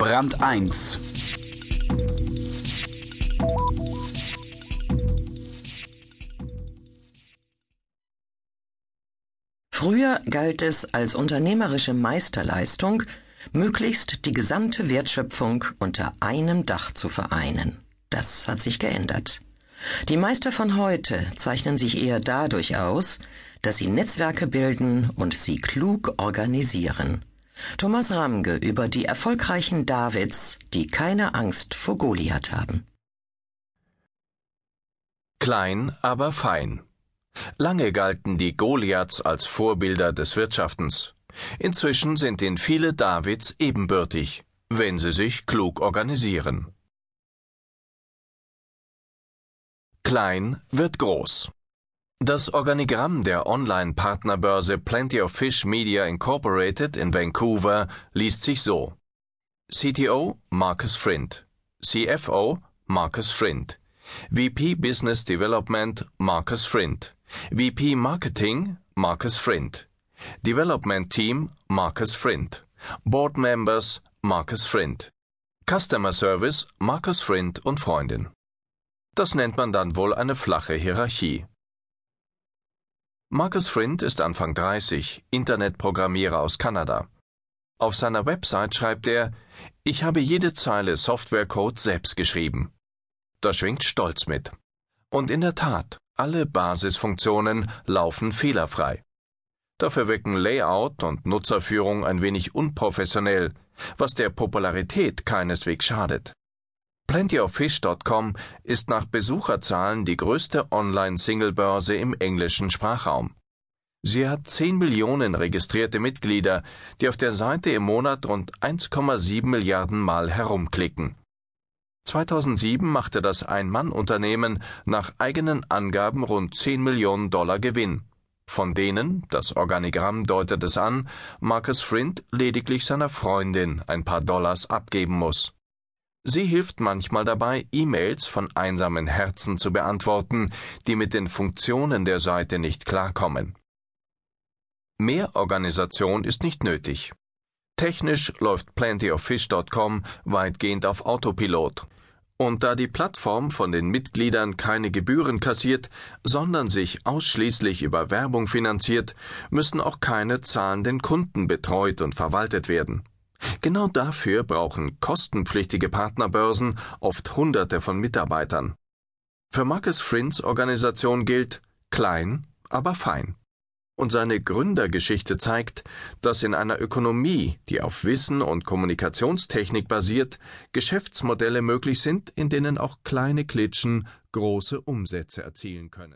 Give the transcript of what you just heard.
Brand 1 Früher galt es als unternehmerische Meisterleistung, möglichst die gesamte Wertschöpfung unter einem Dach zu vereinen. Das hat sich geändert. Die Meister von heute zeichnen sich eher dadurch aus, dass sie Netzwerke bilden und sie klug organisieren. Thomas Ramge über die erfolgreichen Davids, die keine Angst vor Goliath haben. Klein, aber fein. Lange galten die Goliaths als Vorbilder des Wirtschaftens. Inzwischen sind ihnen viele Davids ebenbürtig, wenn sie sich klug organisieren. Klein wird groß. Das Organigramm der Online-Partnerbörse Plenty of Fish Media Incorporated in Vancouver liest sich so. CTO Marcus Frind, CFO Marcus Frind, VP Business Development Marcus Frind, VP Marketing Marcus Frind, Development Team Marcus Frind, Board Members Marcus Frind, Customer Service Marcus Frind und Freundin. Das nennt man dann wohl eine flache Hierarchie. Marcus Frind ist Anfang 30, Internetprogrammierer aus Kanada. Auf seiner Website schreibt er, ich habe jede Zeile Softwarecode selbst geschrieben. Da schwingt Stolz mit. Und in der Tat, alle Basisfunktionen laufen fehlerfrei. Dafür wirken Layout und Nutzerführung ein wenig unprofessionell, was der Popularität keineswegs schadet. PlentyofFish.com ist nach Besucherzahlen die größte Online-Singlebörse im englischen Sprachraum. Sie hat 10 Millionen registrierte Mitglieder, die auf der Seite im Monat rund 1,7 Milliarden Mal herumklicken. 2007 machte das Ein-Mann-Unternehmen nach eigenen Angaben rund 10 Millionen Dollar Gewinn, von denen, das Organigramm deutet es an, Marcus Frind lediglich seiner Freundin ein paar Dollars abgeben muss. Sie hilft manchmal dabei, E-Mails von einsamen Herzen zu beantworten, die mit den Funktionen der Seite nicht klarkommen. Mehr Organisation ist nicht nötig. Technisch läuft plentyoffish.com weitgehend auf Autopilot. Und da die Plattform von den Mitgliedern keine Gebühren kassiert, sondern sich ausschließlich über Werbung finanziert, müssen auch keine zahlenden Kunden betreut und verwaltet werden. Genau dafür brauchen kostenpflichtige Partnerbörsen oft Hunderte von Mitarbeitern. Für Marcus Frins Organisation gilt klein, aber fein. Und seine Gründergeschichte zeigt, dass in einer Ökonomie, die auf Wissen und Kommunikationstechnik basiert, Geschäftsmodelle möglich sind, in denen auch kleine Klitschen große Umsätze erzielen können.